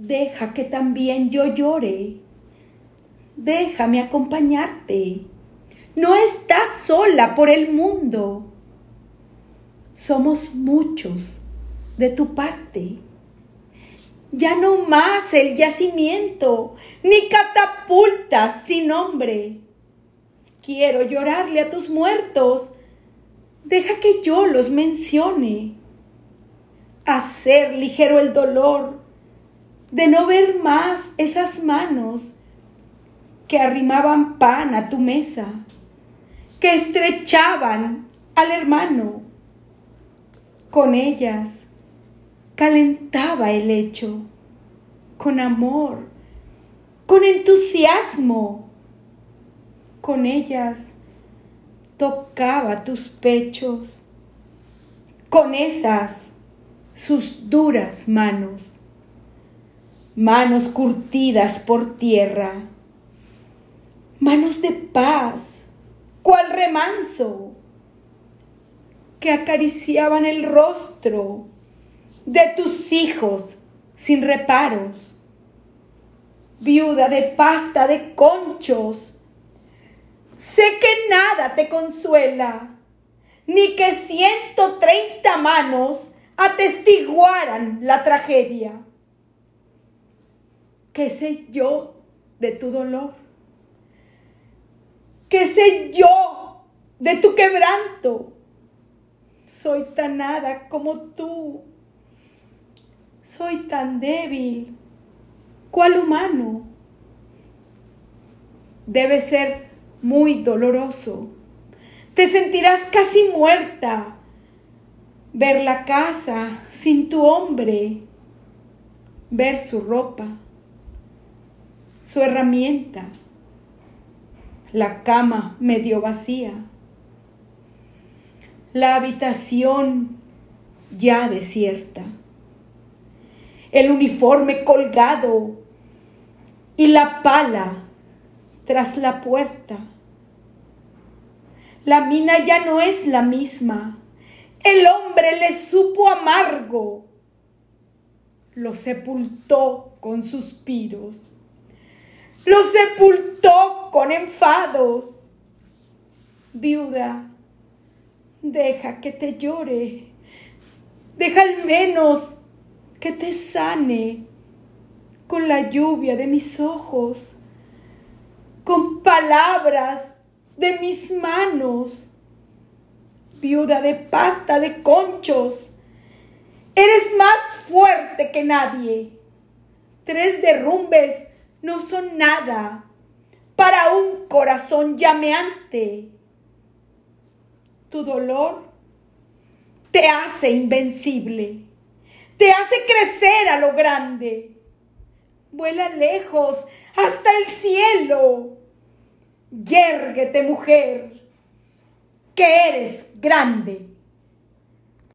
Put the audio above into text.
deja que también yo llore. Déjame acompañarte. No estás sola por el mundo. Somos muchos de tu parte. Ya no más el yacimiento, ni catapultas sin nombre. Quiero llorarle a tus muertos. Deja que yo los mencione. Hacer ligero el dolor de no ver más esas manos que arrimaban pan a tu mesa, que estrechaban al hermano. Con ellas calentaba el lecho, con amor, con entusiasmo. Con ellas tocaba tus pechos, con esas sus duras manos, manos curtidas por tierra, manos de paz, cual remanso, que acariciaban el rostro de tus hijos sin reparos, viuda de pasta de conchos. Sé que nada te consuela, ni que ciento treinta manos atestiguaran la tragedia. ¿Qué sé yo de tu dolor? ¿Qué sé yo de tu quebranto? Soy tan nada como tú soy tan débil. ¿Cuál humano? Debe ser muy doloroso. Te sentirás casi muerta. Ver la casa sin tu hombre. Ver su ropa, su herramienta, la cama medio vacía, la habitación ya desierta el uniforme colgado y la pala tras la puerta. La mina ya no es la misma. El hombre le supo amargo. Lo sepultó con suspiros. Lo sepultó con enfados. Viuda, deja que te llore. Deja al menos que te sane con la lluvia de mis ojos, con palabras de mis manos. Viuda de pasta de conchos, eres más fuerte que nadie. Tres derrumbes no son nada para un corazón llameante. Tu dolor te hace invencible te hace crecer a lo grande. Vuela lejos hasta el cielo. Yérguete, mujer, que eres grande.